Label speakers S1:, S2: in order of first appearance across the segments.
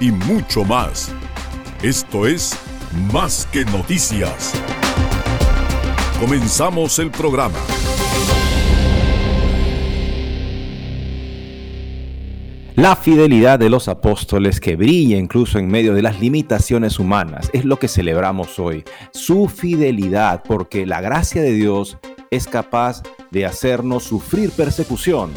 S1: y mucho más. Esto es Más que Noticias. Comenzamos el programa.
S2: La fidelidad de los apóstoles que brilla incluso en medio de las limitaciones humanas es lo que celebramos hoy. Su fidelidad porque la gracia de Dios es capaz de hacernos sufrir persecución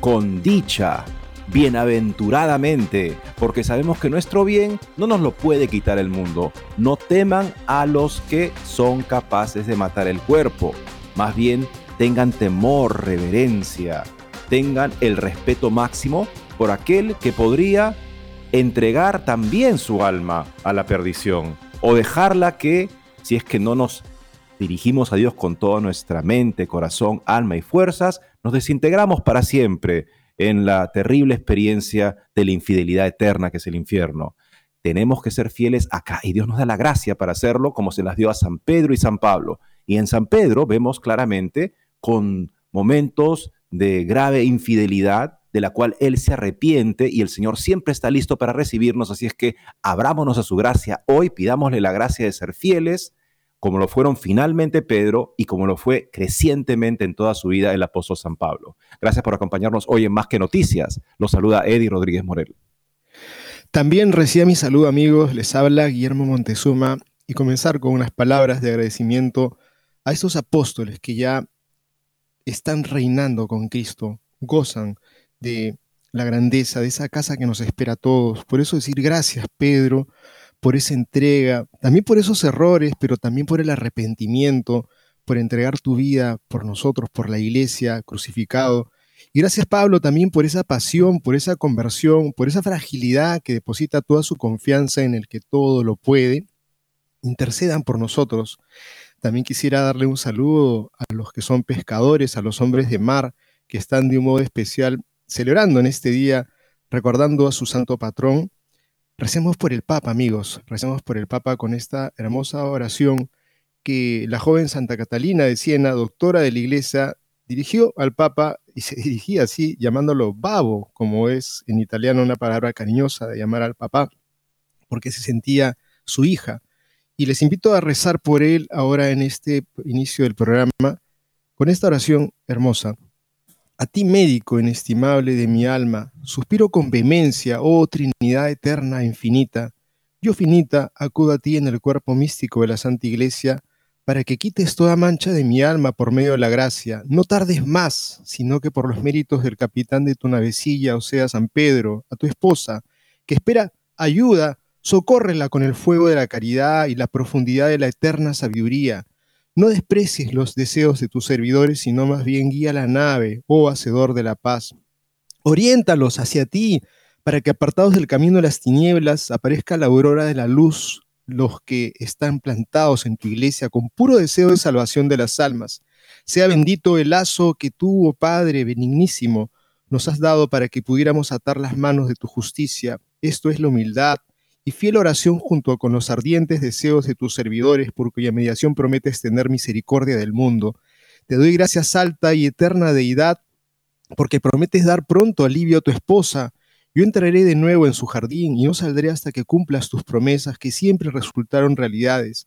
S2: con dicha, bienaventuradamente, porque sabemos que nuestro bien no nos lo puede quitar el mundo. No teman a los que son capaces de matar el cuerpo, más bien tengan temor, reverencia, tengan el respeto máximo por aquel que podría entregar también su alma a la perdición o dejarla que, si es que no nos dirigimos a Dios con toda nuestra mente, corazón, alma y fuerzas, nos desintegramos para siempre en la terrible experiencia de la infidelidad eterna que es el infierno. Tenemos que ser fieles acá y Dios nos da la gracia para hacerlo como se las dio a San Pedro y San Pablo. Y en San Pedro vemos claramente con momentos de grave infidelidad de la cual Él se arrepiente y el Señor siempre está listo para recibirnos. Así es que abrámonos a su gracia hoy, pidámosle la gracia de ser fieles, como lo fueron finalmente Pedro y como lo fue crecientemente en toda su vida el apóstol San Pablo. Gracias por acompañarnos hoy en Más que Noticias. Los saluda Eddie Rodríguez Morel.
S3: También reciba mi saludo amigos, les habla Guillermo Montezuma y comenzar con unas palabras de agradecimiento a estos apóstoles que ya están reinando con Cristo, gozan de la grandeza de esa casa que nos espera a todos. Por eso decir gracias, Pedro, por esa entrega, también por esos errores, pero también por el arrepentimiento, por entregar tu vida por nosotros, por la iglesia, crucificado. Y gracias Pablo también por esa pasión, por esa conversión, por esa fragilidad que deposita toda su confianza en el que todo lo puede. Intercedan por nosotros. También quisiera darle un saludo a los que son pescadores, a los hombres de mar, que están de un modo especial celebrando en este día, recordando a su santo patrón, Recemos por el Papa, amigos, recemos por el Papa con esta hermosa oración que la joven Santa Catalina de Siena, doctora de la Iglesia, dirigió al Papa y se dirigía así, llamándolo babo, como es en italiano una palabra cariñosa de llamar al Papa, porque se sentía su hija. Y les invito a rezar por él ahora en este inicio del programa con esta oración hermosa. A ti, médico inestimable de mi alma, suspiro con vehemencia, oh Trinidad eterna e infinita. Yo, finita, acudo a ti en el cuerpo místico de la Santa Iglesia, para que quites toda mancha de mi alma por medio de la gracia. No tardes más, sino que por los méritos del capitán de tu navecilla, o sea, San Pedro, a tu esposa, que espera ayuda, socórrela con el fuego de la caridad y la profundidad de la eterna sabiduría no desprecies los deseos de tus servidores, sino más bien guía la nave, oh hacedor de la paz. Oriéntalos hacia ti, para que apartados del camino de las tinieblas aparezca la aurora de la luz, los que están plantados en tu iglesia con puro deseo de salvación de las almas. Sea bendito el lazo que tú, oh Padre benignísimo, nos has dado para que pudiéramos atar las manos de tu justicia. Esto es la humildad, y fiel oración junto con los ardientes deseos de tus servidores, por cuya mediación prometes tener misericordia del mundo. Te doy gracias alta y eterna deidad, porque prometes dar pronto alivio a tu esposa. Yo entraré de nuevo en su jardín y no saldré hasta que cumplas tus promesas que siempre resultaron realidades.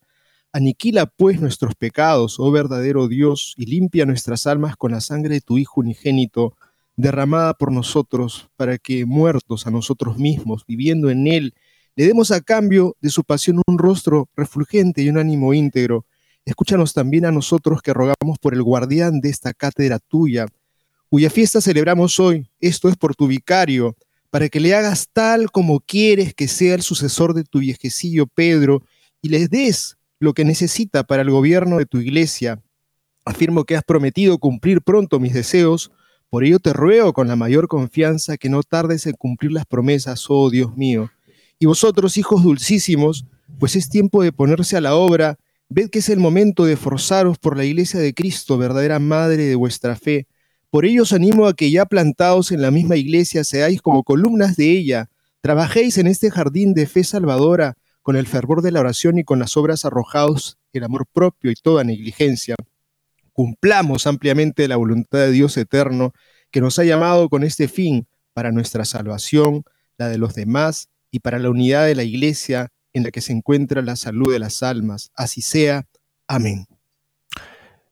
S3: Aniquila pues nuestros pecados, oh verdadero Dios, y limpia nuestras almas con la sangre de tu Hijo unigénito, derramada por nosotros, para que, muertos a nosotros mismos, viviendo en Él, le demos a cambio de su pasión un rostro refulgente y un ánimo íntegro. Escúchanos también a nosotros que rogamos por el guardián de esta cátedra tuya, cuya fiesta celebramos hoy. Esto es por tu vicario, para que le hagas tal como quieres que sea el sucesor de tu viejecillo Pedro y les des lo que necesita para el gobierno de tu iglesia. Afirmo que has prometido cumplir pronto mis deseos, por ello te ruego con la mayor confianza que no tardes en cumplir las promesas, oh Dios mío. Y vosotros, hijos dulcísimos, pues es tiempo de ponerse a la obra, ved que es el momento de forzaros por la iglesia de Cristo, verdadera madre de vuestra fe. Por ello os animo a que ya plantados en la misma iglesia seáis como columnas de ella, trabajéis en este jardín de fe salvadora, con el fervor de la oración y con las obras arrojados el amor propio y toda negligencia. Cumplamos ampliamente la voluntad de Dios eterno, que nos ha llamado con este fin, para nuestra salvación, la de los demás y para la unidad de la Iglesia en la que se encuentra la salud de las almas. Así sea. Amén.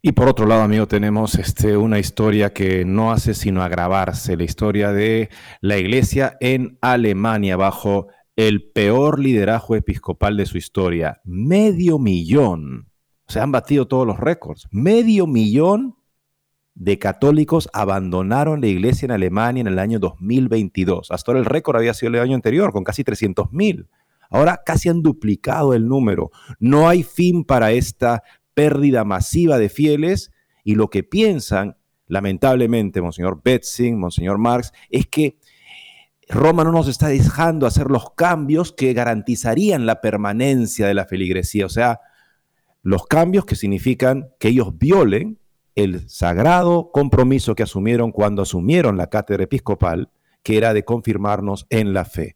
S2: Y por otro lado, amigo, tenemos este, una historia que no hace sino agravarse, la historia de la iglesia en Alemania bajo el peor liderazgo episcopal de su historia. Medio millón. Se han batido todos los récords. Medio millón de católicos abandonaron la iglesia en Alemania en el año 2022. Hasta ahora el récord había sido el año anterior, con casi 300 mil. Ahora casi han duplicado el número. No hay fin para esta pérdida masiva de fieles y lo que piensan, lamentablemente, Monseñor Betzing, Monseñor Marx, es que Roma no nos está dejando hacer los cambios que garantizarían la permanencia de la feligresía, o sea, los cambios que significan que ellos violen el sagrado compromiso que asumieron cuando asumieron la cátedra episcopal, que era de confirmarnos en la fe.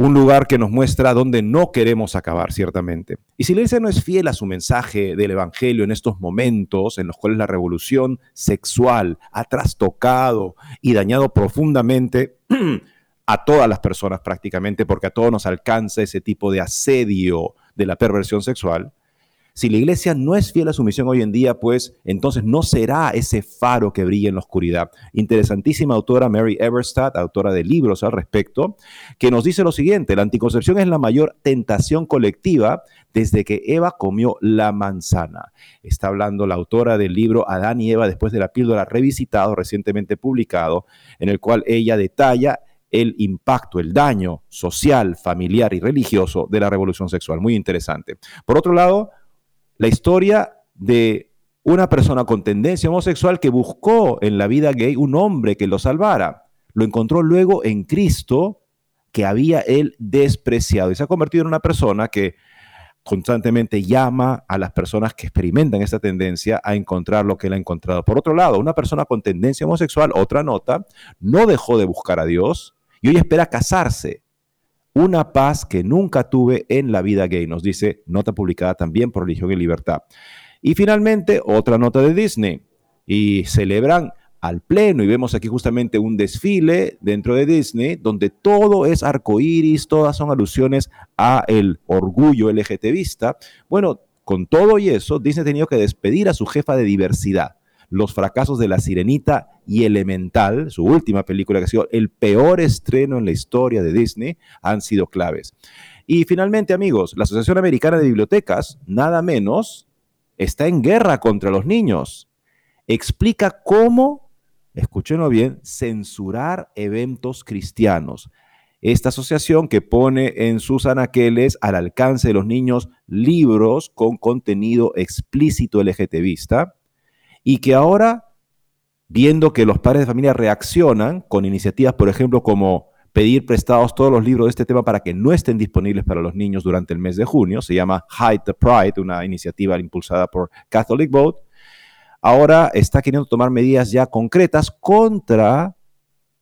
S2: Un lugar que nos muestra dónde no queremos acabar, ciertamente. Y si la iglesia no es fiel a su mensaje del Evangelio en estos momentos en los cuales la revolución sexual ha trastocado y dañado profundamente a todas las personas prácticamente, porque a todos nos alcanza ese tipo de asedio de la perversión sexual, si la iglesia no es fiel a su misión hoy en día, pues entonces no será ese faro que brilla en la oscuridad. Interesantísima autora Mary Everstadt, autora de libros al respecto, que nos dice lo siguiente, la anticoncepción es la mayor tentación colectiva desde que Eva comió la manzana. Está hablando la autora del libro Adán y Eva después de la píldora revisitado, recientemente publicado, en el cual ella detalla el impacto, el daño social, familiar y religioso de la revolución sexual. Muy interesante. Por otro lado, la historia de una persona con tendencia homosexual que buscó en la vida gay un hombre que lo salvara. Lo encontró luego en Cristo que había él despreciado y se ha convertido en una persona que constantemente llama a las personas que experimentan esta tendencia a encontrar lo que él ha encontrado. Por otro lado, una persona con tendencia homosexual, otra nota, no dejó de buscar a Dios y hoy espera casarse una paz que nunca tuve en la vida gay, nos dice nota publicada también por Religión y Libertad. Y finalmente, otra nota de Disney. Y celebran al pleno y vemos aquí justamente un desfile dentro de Disney donde todo es arcoíris, todas son alusiones a el orgullo LGTBista. Bueno, con todo y eso, Disney ha tenido que despedir a su jefa de diversidad los fracasos de La Sirenita y Elemental, su última película que ha sido el peor estreno en la historia de Disney, han sido claves. Y finalmente, amigos, la Asociación Americana de Bibliotecas, nada menos, está en guerra contra los niños. Explica cómo, escúchenlo bien, censurar eventos cristianos. Esta asociación que pone en sus anaqueles al alcance de los niños libros con contenido explícito LGTBista, y que ahora, viendo que los padres de familia reaccionan con iniciativas, por ejemplo, como pedir prestados todos los libros de este tema para que no estén disponibles para los niños durante el mes de junio, se llama Hide the Pride, una iniciativa impulsada por Catholic Vote, ahora está queriendo tomar medidas ya concretas contra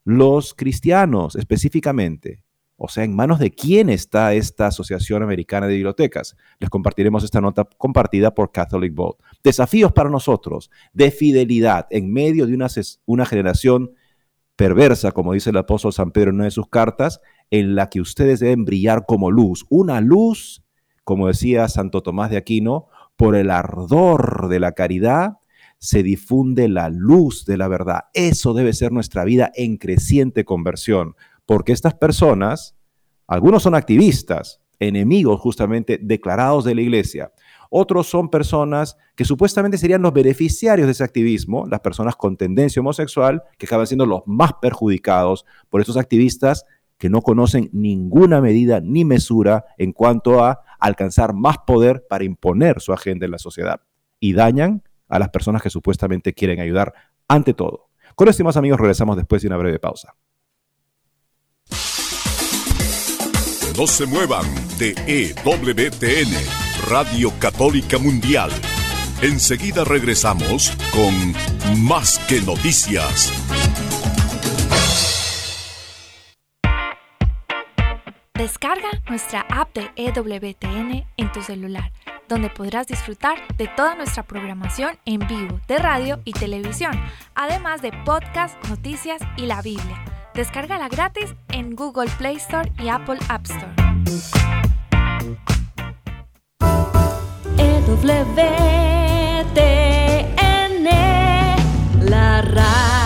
S2: los cristianos específicamente. O sea, ¿en manos de quién está esta Asociación Americana de Bibliotecas? Les compartiremos esta nota compartida por Catholic Vote. Desafíos para nosotros de fidelidad en medio de una, generación perversa, como dice el apóstol San Pedro en una de sus cartas, en la que ustedes deben brillar como luz. Una luz, como decía Santo Tomás de Aquino, por el ardor de la caridad se difunde la luz de la verdad. Eso debe ser nuestra vida en creciente conversión porque estas personas Algunos son activistas, enemigos justamente declarados de la iglesia. Otros son personas que supuestamente serían los beneficiarios de ese activismo, las personas con tendencia homosexual, que acaban siendo los más perjudicados por estos activistas que no conocen ninguna medida ni mesura en cuanto a alcanzar más poder para imponer su agenda en la sociedad y dañan a las personas que supuestamente quieren ayudar ante todo. Con esto, más amigos, regresamos después de una breve pausa.
S1: No se muevan de EWTN, Radio Católica Mundial. Enseguida regresamos con Más que Noticias.
S4: Descarga nuestra app de EWTN en tu celular, donde podrás disfrutar de toda nuestra programación en vivo de radio y televisión, además de podcast, noticias y la Biblia. Descárgala gratis en Google Play Store y Apple App Store. EWTN, la radio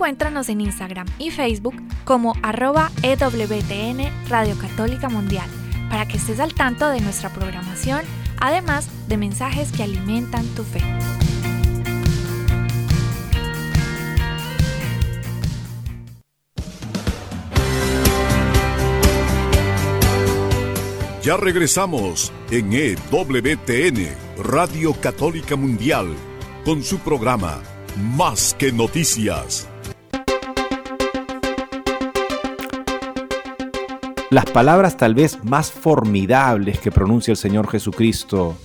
S4: Encuéntranos en Instagram y Facebook como arroba EWTN Radio Católica Mundial para que estés al tanto de nuestra programación, además de mensajes que alimentan tu fe.
S1: Ya regresamos en EWTN, Radio Católica Mundial, con su programa Más que Noticias.
S2: Las palabras tal vez más formidables que pronuncia el Señor Jesucristo,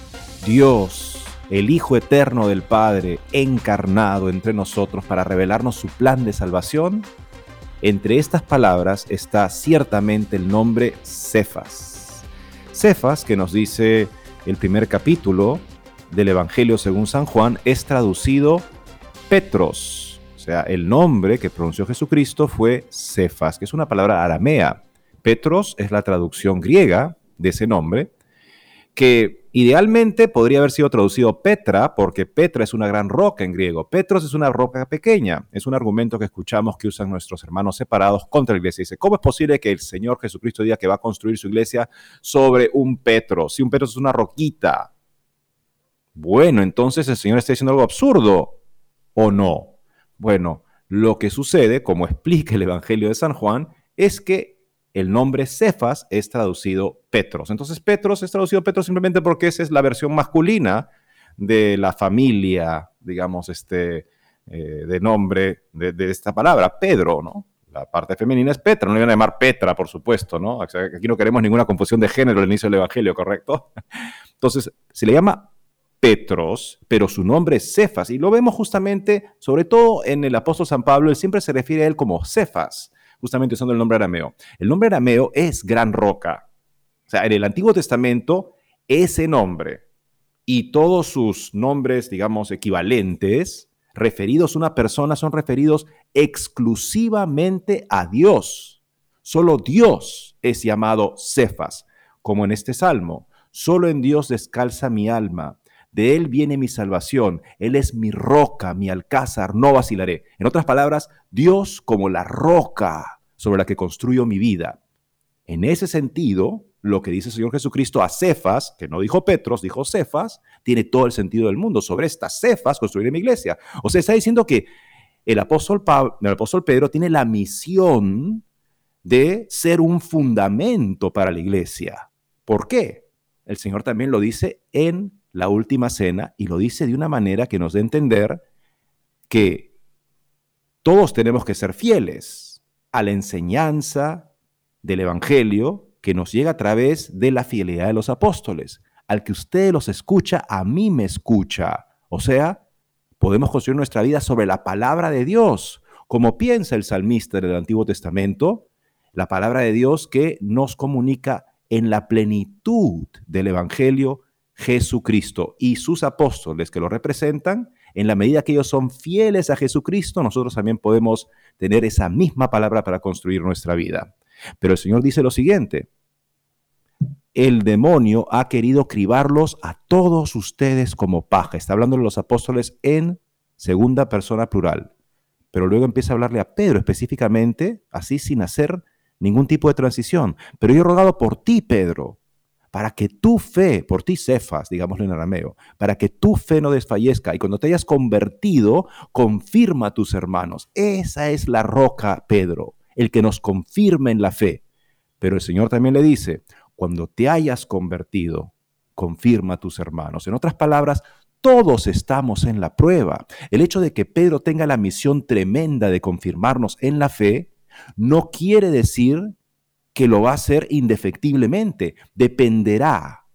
S2: Dios, el Hijo Eterno del Padre, encarnado entre nosotros para revelarnos su plan de salvación, entre estas palabras está ciertamente el nombre Cefas. Cefas, que nos dice el primer capítulo del Evangelio según San Juan, es traducido Petros. O sea, el nombre que pronunció Jesucristo fue Cefas, que es una palabra aramea. Petros es la traducción griega de ese nombre, que idealmente podría haber sido traducido Petra, porque Petra es una gran roca en griego. Petros es una roca pequeña. Es un argumento que escuchamos que usan nuestros hermanos separados contra la iglesia. Dice, ¿cómo es posible que el Señor Jesucristo diga que va a construir su iglesia sobre un Petro? Si un Petro es una roquita. Bueno, entonces el Señor está diciendo algo absurdo, ¿o no? Bueno, lo que sucede, como explica el Evangelio de San Juan, es que el nombre Cefas es traducido Petros. Entonces Petros es traducido Petros simplemente porque esa es la versión masculina de la familia, digamos, este, eh, de nombre de, esta palabra, Pedro, ¿no? La parte femenina es Petra, no le van a llamar Petra, por supuesto, ¿no? Aquí no queremos ninguna confusión de género al inicio del Evangelio, ¿correcto? Entonces, se le llama Petros, pero su nombre es Cefas, y lo vemos justamente, sobre todo en el apóstol San Pablo, él siempre se refiere a él como Cefas, justamente usando el nombre arameo. El nombre arameo es gran roca. O sea, en el Antiguo Testamento, ese nombre y todos sus nombres, digamos, equivalentes, referidos a una persona, son referidos exclusivamente a Dios. Solo Dios es llamado Cefas, como en este salmo. Solo en Dios descalza mi alma. De Él viene mi salvación. Él es mi roca, mi alcázar, no vacilaré. En otras palabras, Dios como la roca sobre la que construyo mi vida. En ese sentido, lo que dice el Señor Jesucristo a Cefas, que no dijo Petros, dijo Cefas, tiene todo el sentido del mundo. Sobre estas Cefas construiré mi iglesia. O sea, está diciendo que el apóstol, el apóstol Pedro tiene la misión de ser un fundamento para la iglesia. ¿Por qué? El Señor también lo dice en la última cena y lo dice de una manera que nos dé a entender que todos tenemos que ser fieles a la enseñanza del Evangelio que nos llega a través de la fidelidad de los apóstoles. Al que usted los escucha, a mí me escucha. O sea, podemos construir nuestra vida sobre la palabra de Dios, como piensa el salmista del Antiguo Testamento, la palabra de Dios que nos comunica en la plenitud del Evangelio Jesucristo y sus apóstoles que lo representan, en la medida que ellos son fieles a Jesucristo, nosotros también podemos tener esa misma palabra para construir nuestra vida. Pero el Señor dice lo siguiente, el demonio ha querido cribarlos a todos ustedes como paja. Está hablando de los apóstoles en segunda persona plural. Pero luego empieza a hablarle a Pedro específicamente, así sin hacer ningún tipo de transición. Pero yo he rogado por ti, Pedro, para que tu fe, por ti Cefas, digámoslo en arameo, para que tu fe no desfallezca y cuando te hayas convertido, confirma a tus hermanos. Esa es la roca, Pedro, el que nos confirma en la fe. Pero el Señor también le dice, cuando te hayas convertido, confirma a tus hermanos. En otras palabras, todos estamos en la prueba. El hecho de que Pedro tenga la misión tremenda de confirmarnos en la fe no quiere decir que lo va a hacer indefectiblemente. Dependerá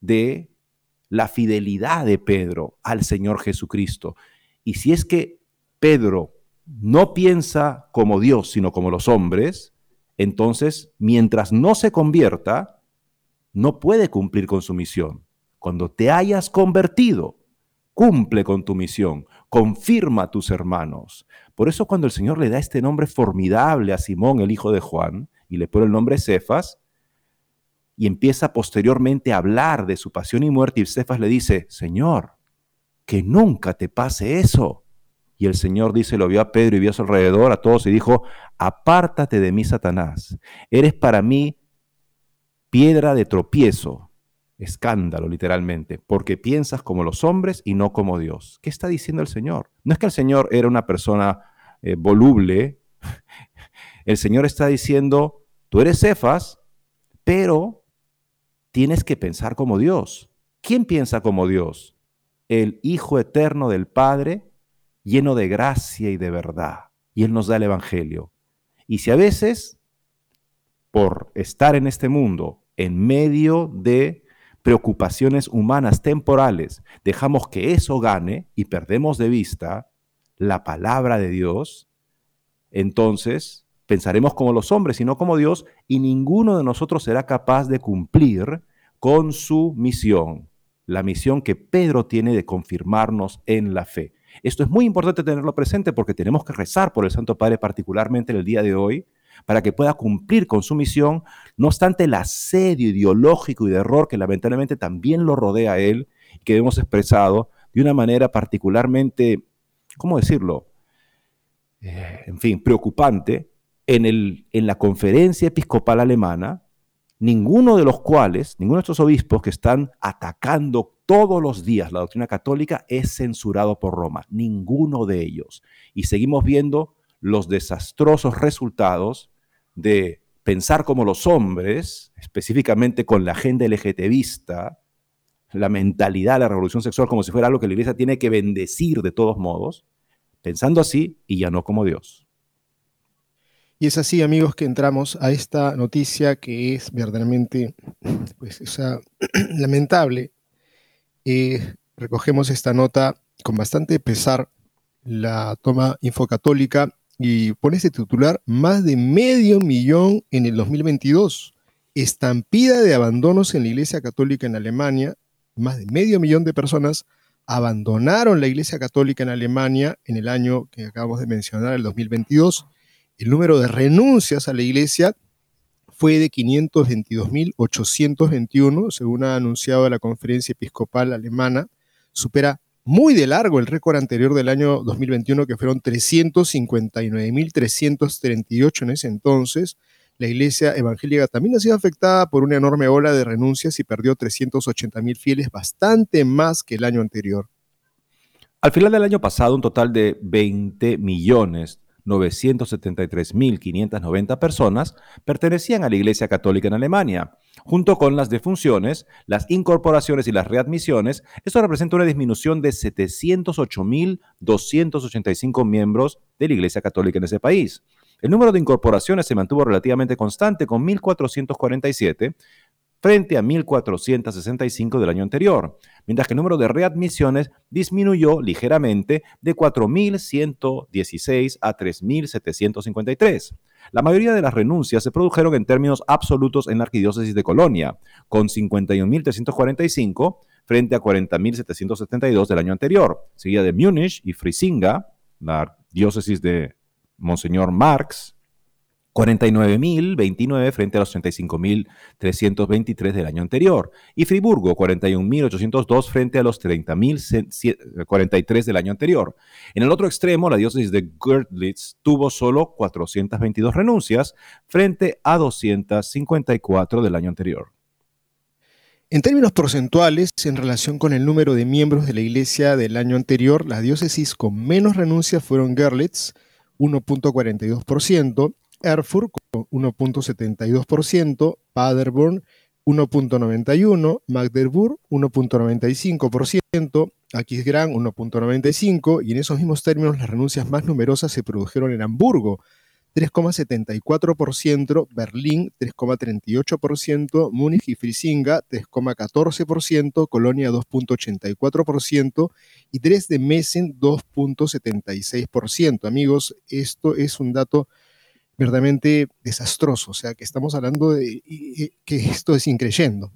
S2: de la fidelidad de Pedro al Señor Jesucristo. Y si es que Pedro no piensa como Dios, sino como los hombres, entonces, mientras no se convierta, no puede cumplir con su misión. Cuando te hayas convertido, cumple con tu misión, confirma a tus hermanos. Por eso cuando el Señor le da este nombre formidable a Simón, el hijo de Juan, y le pone el nombre Cefas, y empieza posteriormente a hablar de su pasión y muerte, y Cefas le dice, Señor, que nunca te pase eso. Y el Señor dice, lo vio a Pedro y vio a su alrededor, a todos, y dijo, apártate de mí, Satanás, eres para mí piedra de tropiezo, escándalo literalmente, porque piensas como los hombres y no como Dios. ¿Qué está diciendo el Señor? No es que el Señor era una persona eh, voluble, el Señor está diciendo, tú eres Cefas, pero tienes que pensar como Dios. ¿Quién piensa como Dios? El Hijo Eterno del Padre, lleno de gracia y de verdad. Y Él nos da el Evangelio. Y si a veces, por estar en este mundo, en medio de preocupaciones humanas temporales, dejamos que eso gane y perdemos de vista la palabra de Dios, entonces pensaremos como los hombres y no como Dios, y ninguno de nosotros será capaz de cumplir con su misión, la misión que Pedro tiene de confirmarnos en la fe. Esto es muy importante tenerlo presente porque tenemos que rezar por el Santo Padre particularmente en el día de hoy, para que pueda cumplir con su misión, no obstante el asedio ideológico y de error que lamentablemente también lo rodea a él y que hemos expresado de una manera particularmente, ¿cómo decirlo? Eh, en fin, preocupante, en, la conferencia episcopal alemana, ninguno de los cuales, ninguno de estos obispos que están atacando todos los días la doctrina católica es censurado por Roma, ninguno de ellos. Y seguimos viendo los desastrosos resultados de pensar como los hombres, específicamente con la agenda LGTBista, la mentalidad de la revolución sexual como si fuera algo que la iglesia tiene que bendecir de todos modos, pensando así y ya no como Dios.
S3: Y es así, amigos, que entramos a esta noticia que es verdaderamente pues, lamentable. Eh, recogemos esta nota con bastante pesar. La toma Infocatólica y pone este titular, más de medio millón en el 2022. Estampida de abandonos en la Iglesia Católica en Alemania. Más de medio millón de personas abandonaron la Iglesia Católica en Alemania en el año que acabamos de mencionar, el 2022. El número de renuncias a la Iglesia fue de 522.821, según ha anunciado la Conferencia Episcopal Alemana. Supera muy de largo el récord anterior del año 2021, que fueron 359.338 en ese entonces. La iglesia evangélica también ha sido afectada por una enorme ola de renuncias y perdió 380 mil fieles, bastante más que el año anterior.
S2: Al final del año pasado, un total de 20 millones 973.590 personas pertenecían a la Iglesia Católica en Alemania. Junto con las defunciones, las incorporaciones y las readmisiones, esto representa una disminución de 708.285 miembros de la Iglesia Católica en ese país. El número de incorporaciones se mantuvo relativamente constante con 1.447 frente a 1.465 del año anterior, mientras que el número de readmisiones disminuyó ligeramente de 4.116 a 3.753. La mayoría de las renuncias se produjeron en términos absolutos en la arquidiócesis de Colonia, con 51.345 frente a 40.772 del año anterior, seguida de Múnich y Frisinga, la diócesis de Monseñor Marx, 49.029 frente a los 35.323 del año anterior. Y Friburgo, 41.802 frente a los 30.043 del año anterior. En el otro extremo, la diócesis de Gördlitz tuvo solo 422 renuncias frente a 254 del año anterior.
S3: En términos porcentuales, en relación con el número de miembros de la iglesia del año anterior, las diócesis con menos renuncias fueron Görlitz, 1.42%, Erfurt con 1.72%, Paderborn 1.91%, Magdeburg 1.95%, Aquisgrán 1.95% y en esos mismos términos las renuncias más numerosas se produjeron en Hamburgo 3,74%, Berlín 3,38%, Múnich y Frisinga 3,14%, Colonia 2,84% y Dresde-Messen 2,76%. Amigos, esto es un dato verdaderamente desastroso. O sea, que estamos hablando de que esto es increyendo.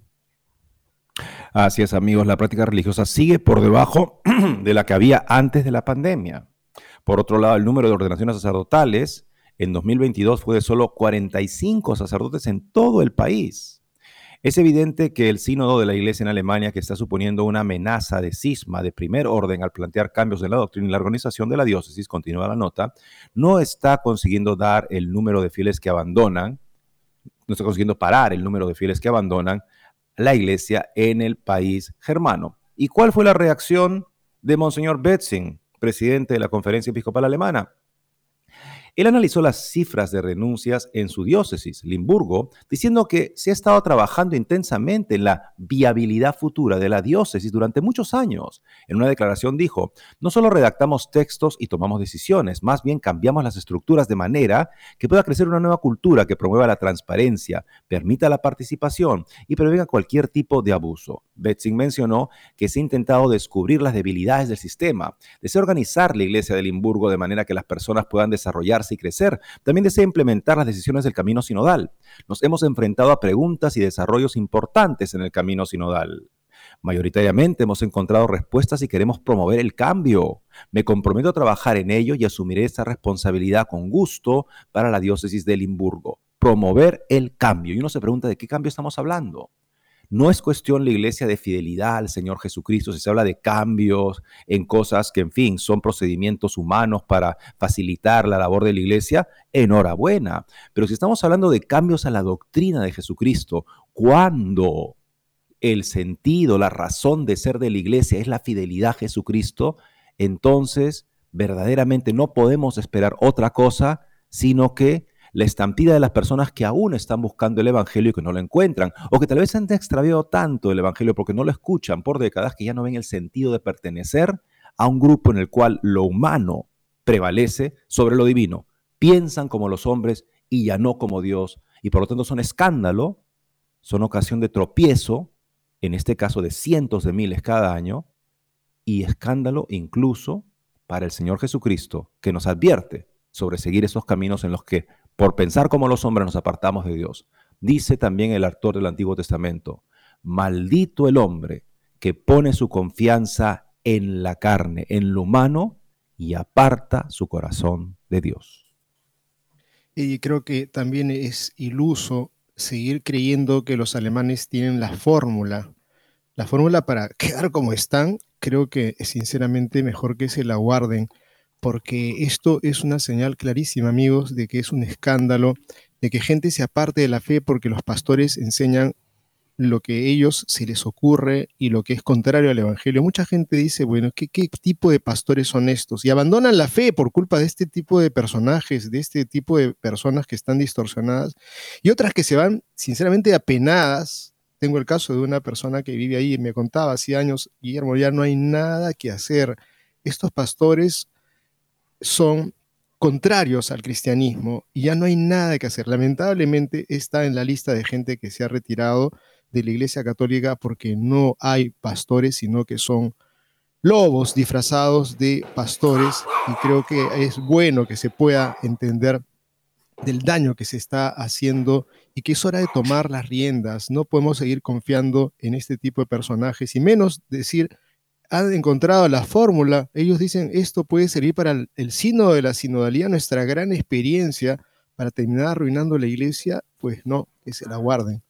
S2: Así es, amigos, la práctica religiosa sigue por debajo de la que había antes de la pandemia. Por otro lado, el número de ordenaciones sacerdotales en 2022 fue de solo 45 sacerdotes en todo el país. Es evidente que el sínodo de la Iglesia en Alemania, que está suponiendo una amenaza de cisma de primer orden al plantear cambios en la doctrina y la organización de la diócesis, continúa la nota, no está consiguiendo dar el número de fieles que abandonan, no está consiguiendo parar el número de fieles que abandonan la Iglesia en el país germano. ¿Y cuál fue la reacción de Monseñor Betzing, presidente de la Conferencia Episcopal Alemana? Él analizó las cifras de renuncias en su diócesis, Limburgo, diciendo que se ha estado trabajando intensamente en la viabilidad futura de la diócesis durante muchos años. En una declaración dijo, no solo redactamos textos y tomamos decisiones, más bien cambiamos las estructuras de manera que pueda crecer una nueva cultura que promueva la transparencia, permita la participación y prevenga cualquier tipo de abuso. Betzing mencionó que se ha intentado descubrir las debilidades del sistema, desea organizar la iglesia de Limburgo de manera que las personas puedan desarrollarse y crecer. También desea implementar las decisiones del camino sinodal. Nos hemos enfrentado a preguntas y desarrollos importantes en el camino sinodal. Mayoritariamente hemos encontrado respuestas y queremos promover el cambio. Me comprometo a trabajar en ello y asumiré esa responsabilidad con gusto para la diócesis de Limburgo. Promover el cambio. Y uno se pregunta de qué cambio estamos hablando. No es cuestión la iglesia de fidelidad al Señor Jesucristo, si se habla de cambios en cosas que, en fin, son procedimientos humanos para facilitar la labor de la iglesia, enhorabuena. Pero si estamos hablando de cambios a la doctrina de Jesucristo, cuando el sentido, la razón de ser de la iglesia es la fidelidad a Jesucristo, entonces verdaderamente no podemos esperar otra cosa, sino que la estampida de las personas que aún están buscando el Evangelio y que no lo encuentran, o que tal vez han extraviado tanto el Evangelio porque no lo escuchan por décadas que ya no ven el sentido de pertenecer a un grupo en el cual lo humano prevalece sobre lo divino. Piensan como los hombres y ya no como Dios, y por lo tanto son escándalo, son ocasión de tropiezo, en este caso de cientos de miles cada año, y escándalo incluso para el Señor Jesucristo, que nos advierte sobre seguir esos caminos en los que por pensar como los hombres nos apartamos de Dios. Dice también el autor del Antiguo Testamento, maldito el hombre que pone su confianza en la carne, en lo humano, y aparta su corazón de Dios.
S3: Y creo que también es iluso seguir creyendo que los alemanes tienen la fórmula. La fórmula para quedar como están, creo que sinceramente mejor que se la guarden porque esto es una señal clarísima, amigos, de que es un escándalo de que gente se aparte de la fe porque los pastores enseñan lo que a ellos se les ocurre y lo que es contrario al Evangelio. Mucha gente dice, bueno, ¿qué, ¿qué, tipo de pastores son estos? Y abandonan la fe por culpa de este tipo de personajes, de este tipo de personas que están distorsionadas. Y otras que se van, sinceramente, apenadas. Tengo el caso de una persona que vive ahí y me contaba hace años, Guillermo, ya no hay nada que hacer. Estos pastores son contrarios al cristianismo y ya no hay nada que hacer. Lamentablemente está en la lista de gente que se ha retirado de la Iglesia Católica porque no hay pastores, sino que son lobos disfrazados de pastores y creo que es bueno que se pueda entender del daño que se está haciendo y que es hora de tomar las riendas. No podemos seguir confiando en este tipo de personajes y menos decir, han encontrado la fórmula. Ellos dicen, esto puede servir para el, el de la sinodalía, nuestra gran experiencia para terminar arruinando la iglesia. Pues no, que se la guarden.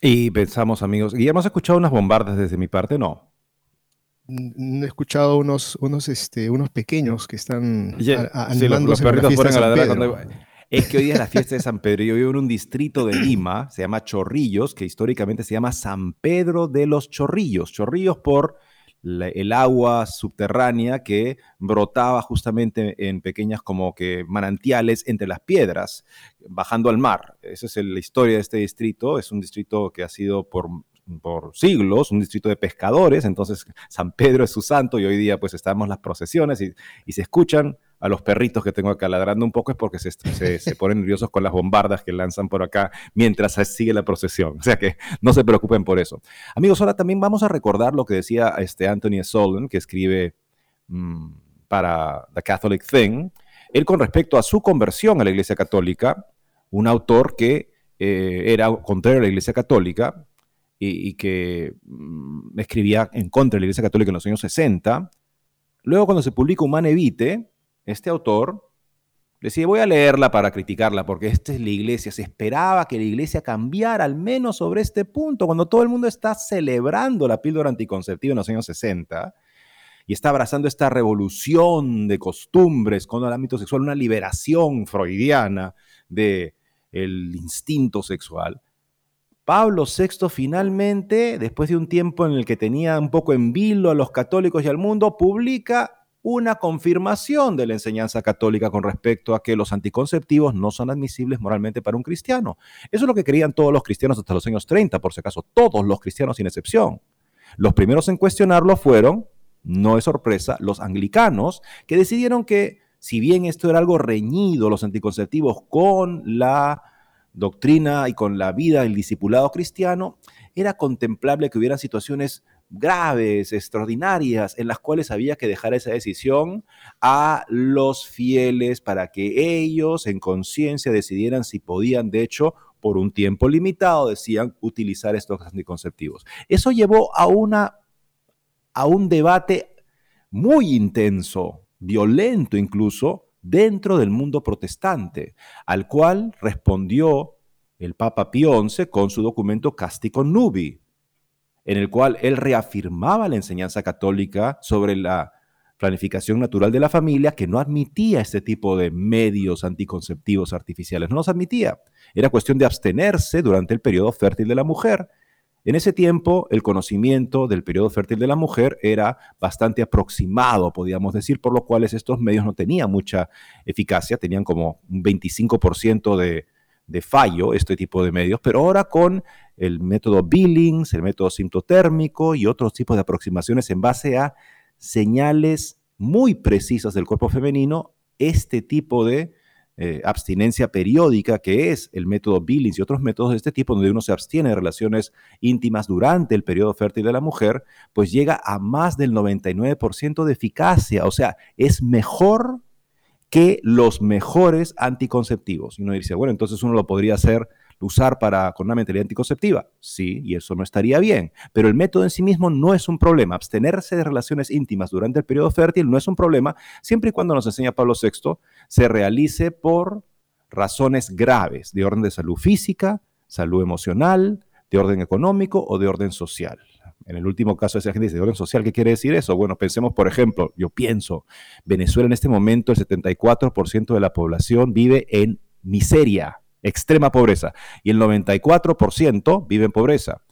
S2: Y pensamos, amigos, Guillermo, ¿has escuchado unas bombardas desde mi parte? No.
S3: he escuchado unos, unos, este, unos pequeños que están
S2: los, perritos ponen a ladrar Es que hoy día es la fiesta de San Pedro. Yo vivo en un distrito de Lima, se llama Chorrillos, que históricamente se llama San Pedro de los Chorrillos. Chorrillos por el agua subterránea que brotaba justamente en pequeñas como que manantiales entre las piedras, bajando al mar. Esa es la historia de este distrito. Es un distrito que ha sido por, por siglos, un distrito de pescadores. Entonces San Pedro es su santo y hoy día pues estamos las procesiones y, y se escuchan a los perritos que tengo acá ladrando un poco es porque se, se, ponen nerviosos con las bombardas que lanzan por acá mientras sigue la procesión. O sea que no se preocupen por eso. Amigos, ahora también vamos a recordar lo que decía este Anthony Solon, que escribe mm, para The Catholic Thing. Él con respecto a su conversión a la Iglesia Católica, un autor que eh, era contrario a la Iglesia Católica y, y que mm, escribía en contra de la Iglesia Católica en los años 60. Luego, cuando se publica Humane Vitae, este autor decía, voy a leerla para criticarla, porque esta es la iglesia. Se esperaba que la iglesia cambiara al menos sobre este punto, cuando todo el mundo está celebrando la píldora anticonceptiva en los años 60 y está abrazando esta revolución de costumbres con el ámbito sexual, una liberación freudiana del el instinto sexual. Pablo VI finalmente, después de un tiempo en el que tenía un poco en vilo a los católicos y al mundo, publica una confirmación de la enseñanza católica con respecto a que los anticonceptivos no son admisibles moralmente para un cristiano. Eso es lo que creían todos los cristianos hasta los años 30, por si acaso, todos los cristianos sin excepción. Los primeros en cuestionarlo fueron, no es sorpresa, los anglicanos, que decidieron que si bien esto era algo reñido, los anticonceptivos, con la doctrina y con la vida del discipulado cristiano, era contemplable que hubiera situaciones graves, extraordinarias, en las cuales había que dejar esa decisión a los fieles para que ellos en conciencia decidieran si podían, de hecho, por un tiempo limitado, decían utilizar estos anticonceptivos. Eso llevó a, una, a un debate muy intenso, violento incluso, dentro del mundo protestante, al cual respondió el Papa Pío XI con su documento Castico Nubi, en el cual él reafirmaba la enseñanza católica sobre la planificación natural de la familia, que no admitía este tipo de medios anticonceptivos artificiales, no los admitía. Era cuestión de abstenerse durante el periodo fértil de la mujer. En ese tiempo, el conocimiento del periodo fértil de la mujer era bastante aproximado, podríamos decir, por lo cual estos medios no tenían mucha eficacia, tenían como un 25% de, de fallo este tipo de medios, pero ahora con el método Billings, el método sintotérmico y otros tipos de aproximaciones en base a señales muy precisas del cuerpo femenino, este tipo de eh, abstinencia periódica que es el método Billings y otros métodos de este tipo, donde uno se abstiene de relaciones íntimas durante el periodo fértil de la mujer, pues llega a más del 99% de eficacia. O sea, es mejor que los mejores anticonceptivos. Y uno dice, bueno, entonces uno lo podría hacer, usar para, con una mentalidad anticonceptiva. Sí, y eso no estaría bien. Pero el método en sí mismo no es un problema. Abstenerse de relaciones íntimas durante el periodo fértil no es un problema, siempre y cuando nos enseña Pablo VI, se realice por razones graves de orden de salud física, salud emocional, de orden económico o de orden social. En el último caso, esa gente dice, ¿de orden social qué quiere decir eso? Bueno, pensemos, por ejemplo, yo pienso, Venezuela en este momento el 74% de la población vive en miseria. Extrema pobreza, y el 94% vive en pobreza.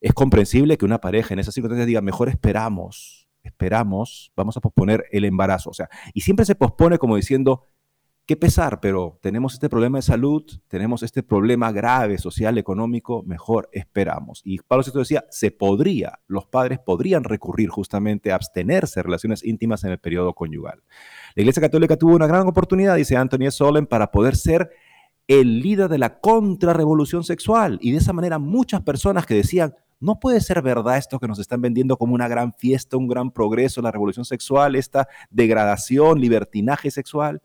S2: Es comprensible que una pareja en esas circunstancias diga, mejor esperamos, esperamos, vamos a posponer el embarazo. O sea, y siempre se pospone como diciendo, qué pesar, pero tenemos este problema de salud, tenemos este problema grave social, económico, mejor esperamos. Y Pablo VI decía, se podría, los padres podrían recurrir justamente a abstenerse de relaciones íntimas en el periodo conyugal. La Iglesia Católica tuvo una gran oportunidad, dice Anthony Solen, para poder ser el líder de la contrarrevolución sexual. Y de esa manera muchas personas que decían, no puede ser verdad esto que nos están vendiendo como una gran fiesta, un gran progreso, la revolución sexual, esta degradación, libertinaje sexual.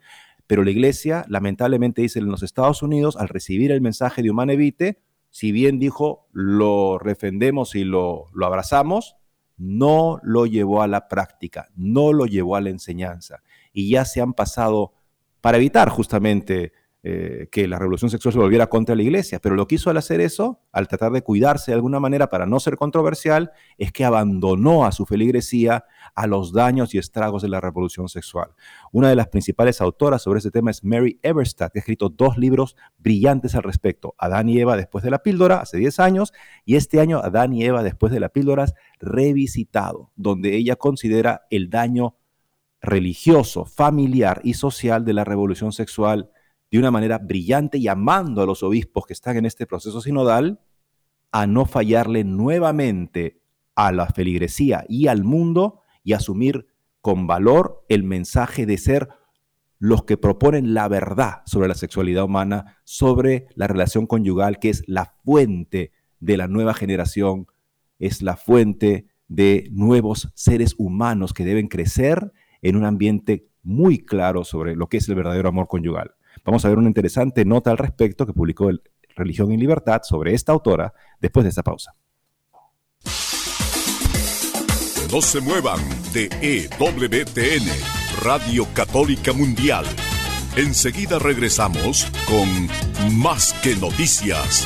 S2: Pero la iglesia, lamentablemente, dice en los Estados Unidos, al recibir el mensaje de Humane Vitae, si bien dijo lo defendemos y lo, lo abrazamos, no lo llevó a la práctica, no lo llevó a la enseñanza. Y ya se han pasado, para evitar justamente eh, que la revolución sexual se volviera contra la iglesia, pero lo que hizo al hacer eso, al tratar de cuidarse de alguna manera para no ser controversial, es que abandonó a su feligresía a los daños y estragos de la revolución sexual. Una de las principales autoras sobre ese tema es Mary Everstadt, que ha escrito dos libros brillantes al respecto, Adán y Eva después de la píldora, hace 10 años, y este año Adán y Eva después de la píldora revisitado, donde ella considera el daño religioso, familiar y social de la revolución sexual de una manera brillante, llamando a los obispos que están en este proceso sinodal a no fallarle nuevamente a la feligresía y al mundo y asumir con valor el mensaje de ser los que proponen la verdad sobre la sexualidad humana, sobre la relación conyugal, que es la fuente de la nueva generación, es la fuente de nuevos seres humanos que deben crecer en un ambiente muy claro sobre lo que es el verdadero amor conyugal. Vamos a ver una interesante nota al respecto que publicó el Religión y Libertad sobre esta autora después de esta pausa.
S1: No se muevan de EWTN, Radio Católica Mundial. Enseguida regresamos con Más que Noticias.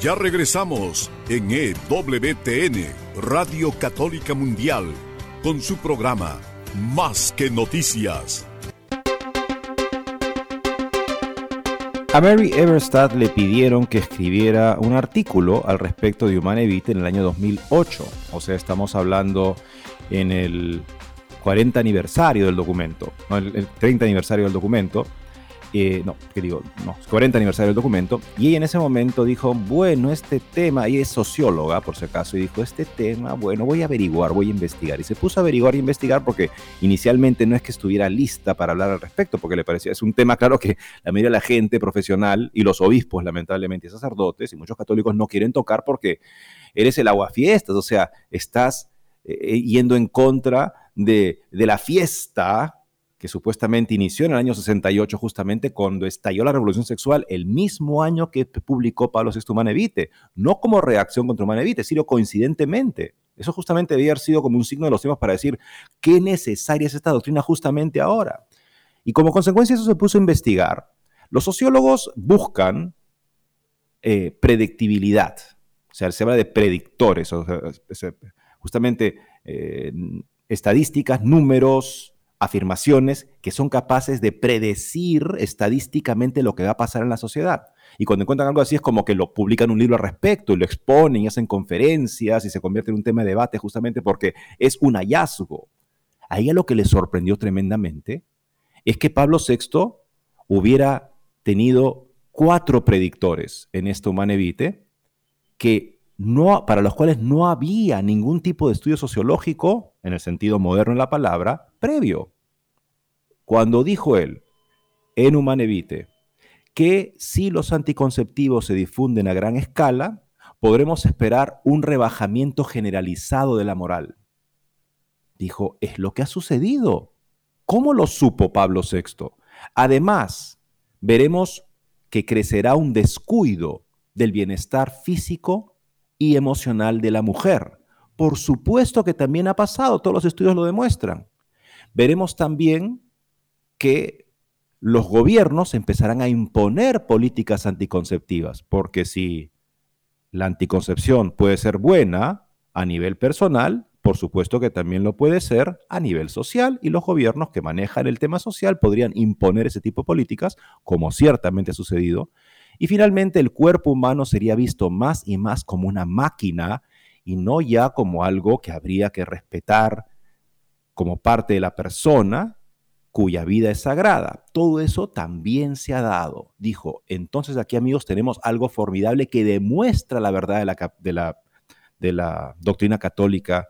S1: Ya regresamos en EWTN, Radio Católica Mundial, con su programa Más que Noticias.
S2: A Mary Everstadt le pidieron que escribiera un artículo al respecto de Humane Vitae en el año 2008. O sea, estamos hablando en el 40 aniversario del documento, no, el 30 aniversario del documento. Eh, no, que digo, no, 40 aniversario del documento, y ella en ese momento dijo, bueno, este tema, y es socióloga por si acaso, y dijo, este tema, bueno, voy a averiguar, voy a investigar, y se puso a averiguar y investigar porque inicialmente no es que estuviera lista para hablar al respecto, porque le parecía, es un tema claro que la mayoría de la gente profesional y los obispos, lamentablemente, y sacerdotes y muchos católicos no quieren tocar porque eres el aguafiestas, o sea, estás eh, yendo en contra de, de la fiesta que supuestamente inició en el año 68, justamente cuando estalló la revolución sexual, el mismo año que publicó Pablo VI Humane Vitae, no como reacción contra Humane Vitae, sino coincidentemente. Eso justamente debía haber sido como un signo de los tiempos para decir qué necesaria es esta doctrina justamente ahora. Y como consecuencia eso se puso a investigar. Los sociólogos buscan eh, predictibilidad, o sea, se habla de predictores, justamente eh, estadísticas, números, afirmaciones que son capaces de predecir estadísticamente lo que va a pasar en la sociedad. Y cuando encuentran algo así es como que lo publican un libro al respecto y lo exponen y hacen conferencias y se convierte en un tema de debate justamente porque es un hallazgo. A ella lo que le sorprendió tremendamente es que Pablo VI hubiera tenido cuatro predictores en esta Humanevite que no, para los cuales no había ningún tipo de estudio sociológico, en el sentido moderno de la palabra, previo. Cuando dijo él, en Humanevite, que si los anticonceptivos se difunden a gran escala, podremos esperar un rebajamiento generalizado de la moral. Dijo, es lo que ha sucedido. ¿Cómo lo supo Pablo VI? Además, veremos que crecerá un descuido del bienestar físico y emocional de la mujer. Por supuesto que también ha pasado, todos los estudios lo demuestran. Veremos también que los gobiernos empezarán a imponer políticas anticonceptivas, porque si la anticoncepción puede ser buena a nivel personal, por supuesto que también lo puede ser a nivel social y los gobiernos que manejan el tema social podrían imponer ese tipo de políticas, como ciertamente ha sucedido. Y finalmente el cuerpo humano sería visto más y más como una máquina y no ya como algo que habría que respetar como parte de la persona cuya vida es sagrada. Todo eso también se ha dado. Dijo, entonces aquí amigos tenemos algo formidable que demuestra la verdad de la, de la, doctrina católica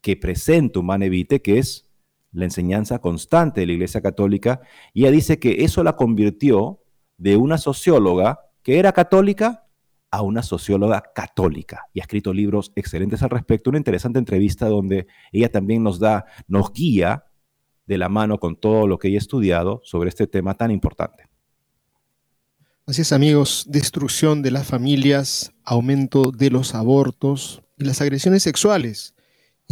S2: que presenta Humanevite, que es la enseñanza constante de la Iglesia Católica, y ella dice que eso la convirtió de una socióloga que era católica a una socióloga católica y ha escrito libros excelentes al respecto. Una interesante entrevista donde ella también nos da, nos guía de la mano con todo lo que ella ha estudiado sobre este tema tan importante.
S3: Así es amigos, destrucción de las familias, aumento de los abortos y las agresiones sexuales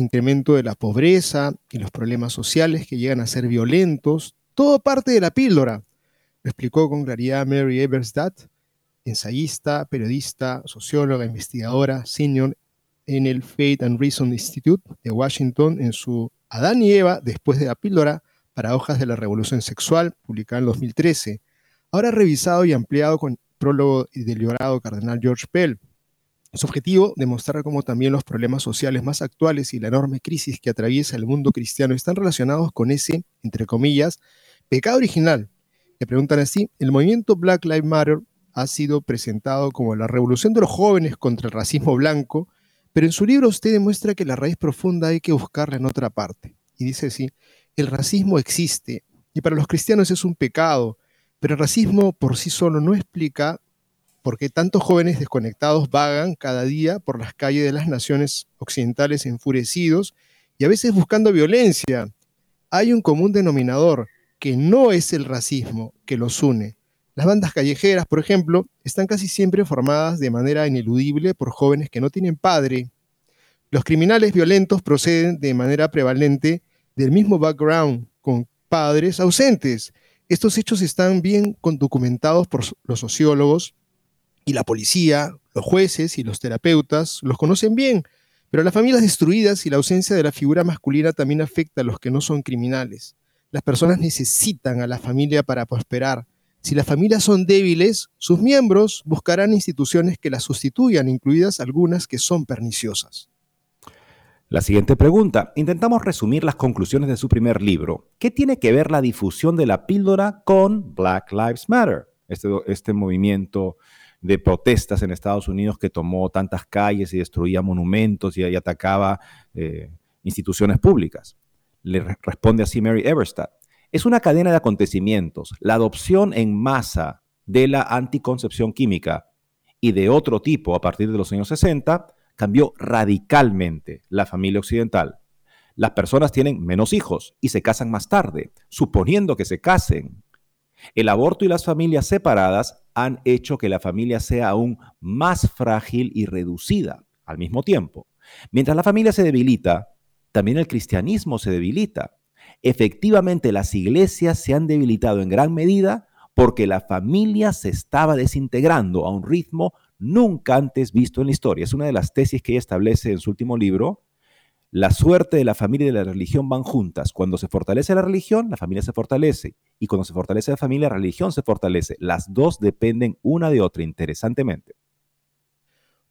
S3: incremento de la pobreza y los problemas sociales que llegan a ser violentos, todo parte de la píldora, explicó con claridad Mary Eberstadt, ensayista, periodista, socióloga, investigadora, senior en el Faith and Reason Institute de Washington en su Adán y Eva después de la píldora para hojas de la revolución sexual, publicada en 2013, ahora revisado y ampliado con prólogo del llorado cardenal George Pell, su objetivo, demostrar cómo también los problemas sociales más actuales y la enorme crisis que atraviesa el mundo cristiano están relacionados con ese, entre comillas, pecado original. Le preguntan así, el movimiento Black Lives Matter ha sido presentado como la revolución de los jóvenes contra el racismo blanco, pero en su libro usted demuestra que la raíz profunda hay que buscarla en otra parte. Y dice así, el racismo existe y para los cristianos es un pecado, pero el racismo por sí solo no explica porque tantos jóvenes desconectados vagan cada día por las calles de las naciones occidentales enfurecidos y a veces buscando violencia. Hay un común denominador, que no es el racismo que los une. Las bandas callejeras, por ejemplo, están casi siempre formadas de manera ineludible por jóvenes que no tienen padre. Los criminales violentos proceden de manera prevalente del mismo background, con padres ausentes. Estos hechos están bien documentados por los sociólogos y la policía, los jueces y los terapeutas los conocen bien, pero las familias destruidas y la ausencia de la figura masculina también afecta a los que no son criminales. Las personas necesitan a la familia para prosperar. Si las familias son débiles, sus miembros buscarán instituciones que las sustituyan, incluidas algunas que son perniciosas.
S2: La siguiente pregunta. Intentamos resumir las conclusiones de su primer libro. ¿Qué tiene que ver la difusión de la píldora con Black Lives Matter? Este, este movimiento de protestas en Estados Unidos que tomó tantas calles y destruía monumentos y, atacaba eh, instituciones públicas. Le responde así Mary Everstadt. Es una cadena de acontecimientos. La adopción en masa de la anticoncepción química y de otro tipo a partir de los años 60 cambió radicalmente la familia occidental. Las personas tienen menos hijos y se casan más tarde, suponiendo que se casen. El aborto y las familias separadas han hecho que la familia sea aún más frágil y reducida al mismo tiempo. Mientras la familia se debilita, también el cristianismo se debilita. Efectivamente, las iglesias se han debilitado en gran medida porque la familia se estaba desintegrando a un ritmo nunca antes visto en la historia. Es una de las tesis que ella establece en su último libro, la suerte de la familia y de la religión van juntas. Cuando se fortalece la religión, la familia se fortalece. Y cuando se fortalece la familia, la religión se fortalece. Las dos dependen una de otra, interesantemente.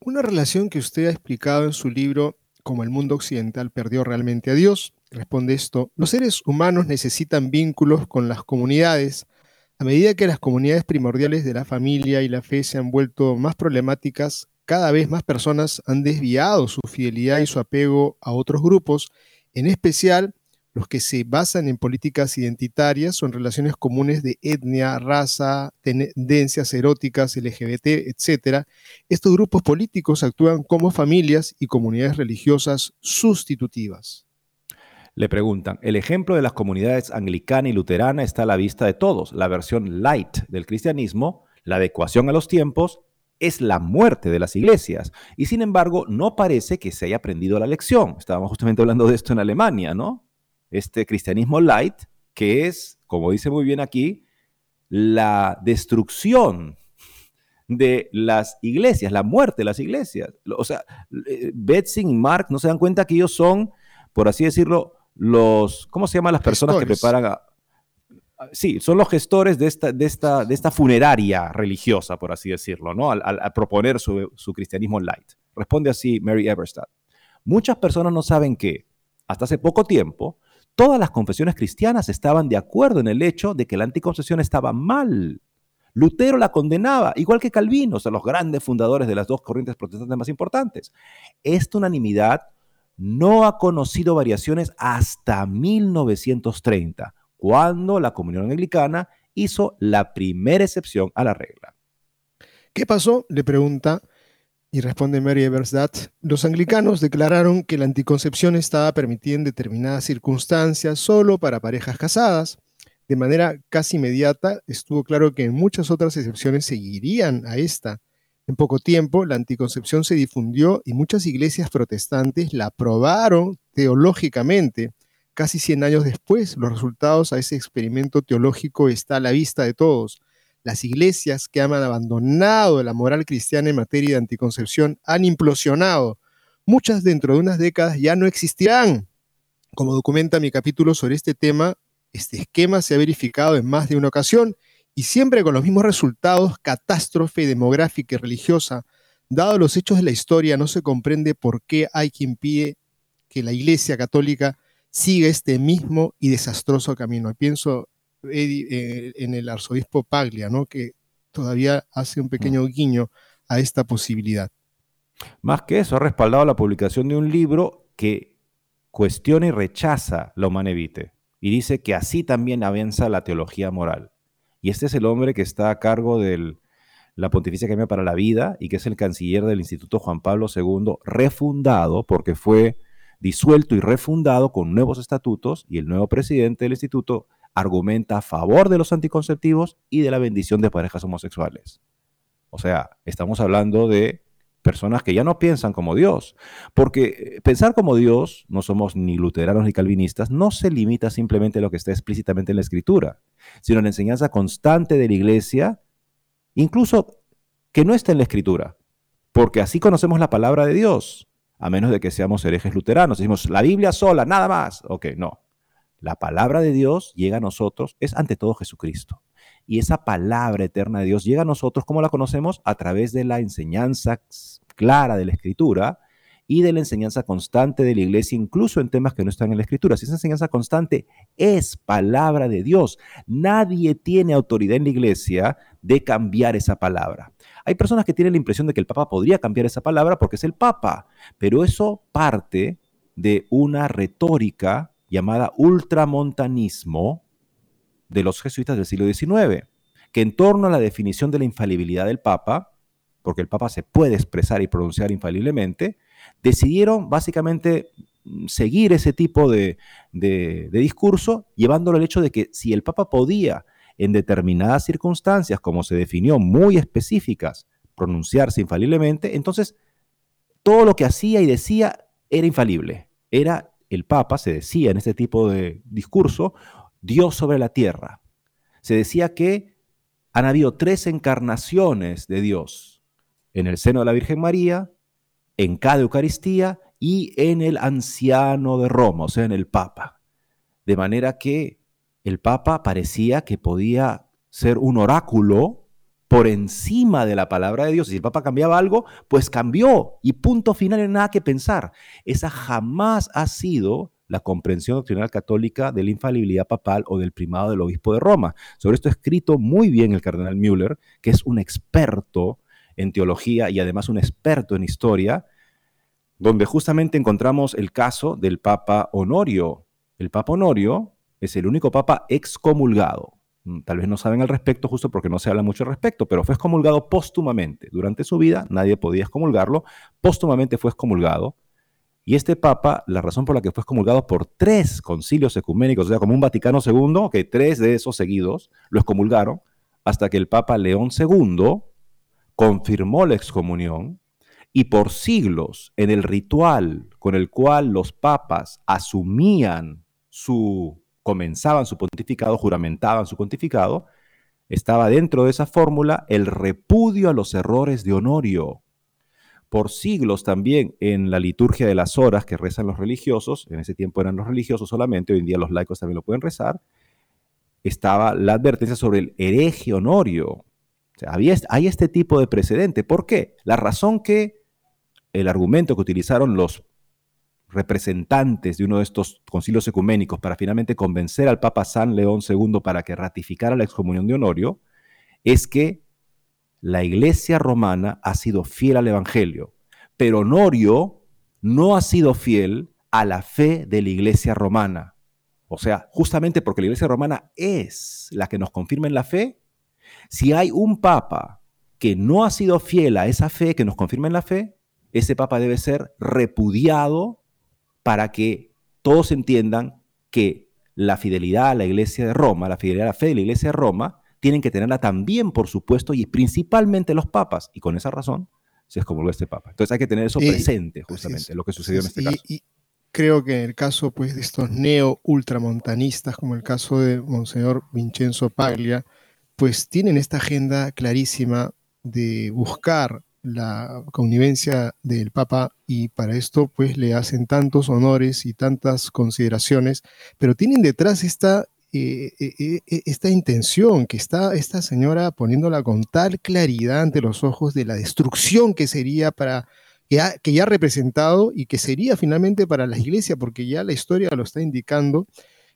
S3: Una relación que usted ha explicado en su libro Como el mundo occidental perdió realmente a Dios. Responde esto, los seres humanos necesitan vínculos con las comunidades. A medida que las comunidades primordiales de la familia y la fe se han vuelto más problemáticas, cada vez más personas han desviado su fidelidad y su apego a otros grupos, en especial los que se basan en políticas identitarias o en relaciones comunes de etnia, raza, tendencias eróticas, LGBT, etc. Estos grupos políticos actúan como familias y comunidades religiosas sustitutivas.
S2: Le preguntan, el ejemplo de las comunidades anglicana y luterana está a la vista de todos. La versión light del cristianismo, la adecuación a los tiempos, es la muerte de las iglesias. Y sin embargo, no parece que se haya aprendido la lección. Estábamos justamente hablando de esto en Alemania, ¿no? Este cristianismo light, que es, como dice muy bien aquí, la destrucción de las iglesias, la muerte de las iglesias. O sea, eh, Betsy y Mark no se dan cuenta que ellos son, por así decirlo, los, ¿cómo se llaman las personas que preparan a, sí, son los gestores de esta, de esta, de esta funeraria religiosa, por así decirlo, ¿no? Al, proponer su, su, cristianismo light. Responde así Mary Eberstadt. Muchas personas no saben que, hasta hace poco tiempo, todas las confesiones cristianas estaban de acuerdo en el hecho de que la anticoncepción estaba mal. Lutero la condenaba, igual que Calvino, o sea, los grandes fundadores de las dos corrientes protestantes más importantes. Esta unanimidad no ha conocido variaciones hasta 1930 cuando la comunión anglicana hizo la primera excepción a la regla.
S3: ¿Qué pasó? Le pregunta y responde Mary Eversdat. Los anglicanos declararon que la anticoncepción estaba permitida en determinadas circunstancias solo para parejas casadas. De manera casi inmediata estuvo claro que muchas otras excepciones seguirían a esta. En poco tiempo, la anticoncepción se difundió y muchas iglesias protestantes la aprobaron teológicamente. Casi 100 años después, los resultados a ese experimento teológico está a la vista de todos. Las iglesias que han abandonado la moral cristiana en materia de anticoncepción han implosionado. Muchas dentro de unas décadas ya no existirán. Como documenta mi capítulo sobre este tema, este esquema se ha verificado en más de una ocasión y siempre con los mismos resultados, catástrofe demográfica y religiosa. Dado los hechos de la historia, no se comprende por qué hay quien pide que la Iglesia Católica sigue este mismo y desastroso camino. Pienso eh, en el arzobispo Paglia, ¿no? que todavía hace un mm. pequeño guiño a esta posibilidad.
S2: Más que eso, ha respaldado la publicación de un libro que cuestiona y rechaza la humanevite y dice que así también avanza la teología moral. Y este es el hombre que está a cargo de la Pontificia Academia para la Vida y que es el canciller del Instituto Juan Pablo II, refundado porque fue disuelto y refundado con nuevos estatutos y el nuevo presidente del instituto argumenta a favor de los anticonceptivos y de la bendición de parejas homosexuales. O sea, estamos hablando de personas que ya no piensan como Dios, porque eh, pensar como Dios, no somos ni luteranos ni calvinistas, no se limita simplemente a lo que está explícitamente en la escritura, sino la enseñanza constante de la iglesia, incluso que no está en la escritura, porque así conocemos la palabra de Dios a menos de que seamos herejes luteranos. Decimos, la Biblia sola, nada más. Ok, no. La palabra de Dios llega a nosotros, es ante todo Jesucristo. Y esa palabra eterna de Dios llega a nosotros, como la conocemos? A través de la enseñanza clara de la Escritura y de la enseñanza constante de la iglesia, incluso en temas que no están en la Escritura. Si esa enseñanza constante es palabra de Dios, nadie tiene autoridad en la iglesia de cambiar esa palabra. Hay personas que tienen la impresión de que el Papa podría cambiar esa palabra porque es el Papa, pero eso parte de una retórica llamada ultramontanismo de los jesuitas del siglo XIX, que en torno a la definición de la infalibilidad del Papa, porque el Papa se puede expresar y pronunciar infaliblemente, decidieron básicamente mm, seguir ese tipo de, discurso, llevándolo al hecho de que si el Papa podía en determinadas circunstancias, como se definió, muy específicas, pronunciarse infaliblemente, entonces todo lo que hacía y decía era infalible. Era el Papa, se decía en este tipo de discurso, Dios sobre la tierra. Se decía que han habido tres encarnaciones de Dios en el seno de la Virgen María, en cada Eucaristía y en el anciano de Roma, o sea, en el Papa. De manera que el Papa parecía que podía ser un oráculo por encima de la palabra de Dios. Si el Papa cambiaba algo, pues cambió y punto final, en nada que pensar. Esa jamás ha sido la comprensión doctrinal católica de la infalibilidad papal o del primado del obispo de Roma. Sobre esto ha escrito muy bien el cardenal Müller, que es un experto en teología y además un experto en historia, donde justamente encontramos el caso del Papa Honorio. El Papa Honorio es el único Papa excomulgado. Mm, tal vez no saben al respecto justo porque no se habla mucho al respecto, pero fue excomulgado póstumamente. Durante su vida nadie podía excomulgarlo, póstumamente fue excomulgado. Y este papa, la razón por la que fue excomulgado por tres concilios ecuménicos, o sea, como un Vaticano II, que tres de esos seguidos lo excomulgaron, hasta que el papa León II confirmó la excomunión y por siglos en el ritual con el cual los papas asumían su comenzaban su pontificado, juramentaban su pontificado, estaba dentro de esa fórmula el repudio a los errores de Honorio. Por siglos también en la liturgia de las horas que rezan los religiosos, en ese tiempo eran los religiosos solamente, hoy en día los laicos también lo pueden rezar, estaba la advertencia sobre el hereje Honorio. Había, hay este tipo de precedente. ¿Por qué? La razón que el argumento que utilizaron los representantes de uno de estos concilios ecuménicos para finalmente convencer al Papa San León II para que ratificara la excomunión de Honorio, es que la iglesia romana ha sido fiel al Evangelio, pero Honorio no ha sido fiel a la fe de la iglesia romana. O sea, justamente porque la iglesia romana es la que nos confirma en la fe, si hay un papa que no ha sido fiel a esa fe que nos confirma en la fe, ese papa debe ser repudiado para que todos entiendan que la fidelidad a la iglesia de Roma, la fidelidad a la fe de la iglesia de Roma, tienen que tenerla también, por supuesto, y principalmente los papas. Y con esa razón se excomulgó este papa. Entonces hay que tener eso presente, justamente, lo que sucedió en este caso.
S3: Y creo que en el caso pues, de estos neo-ultramontanistas, como el caso de Monseñor Vincenzo Paglia, pues tienen esta agenda clarísima de buscar la connivencia del Papa y para esto pues le hacen tantos honores y tantas consideraciones, pero tienen detrás esta, eh, eh, eh, esta intención que está esta señora poniéndola con tal claridad ante los ojos de la destrucción que sería para que, que ya ha representado y que sería finalmente para la iglesia, porque ya la historia lo está indicando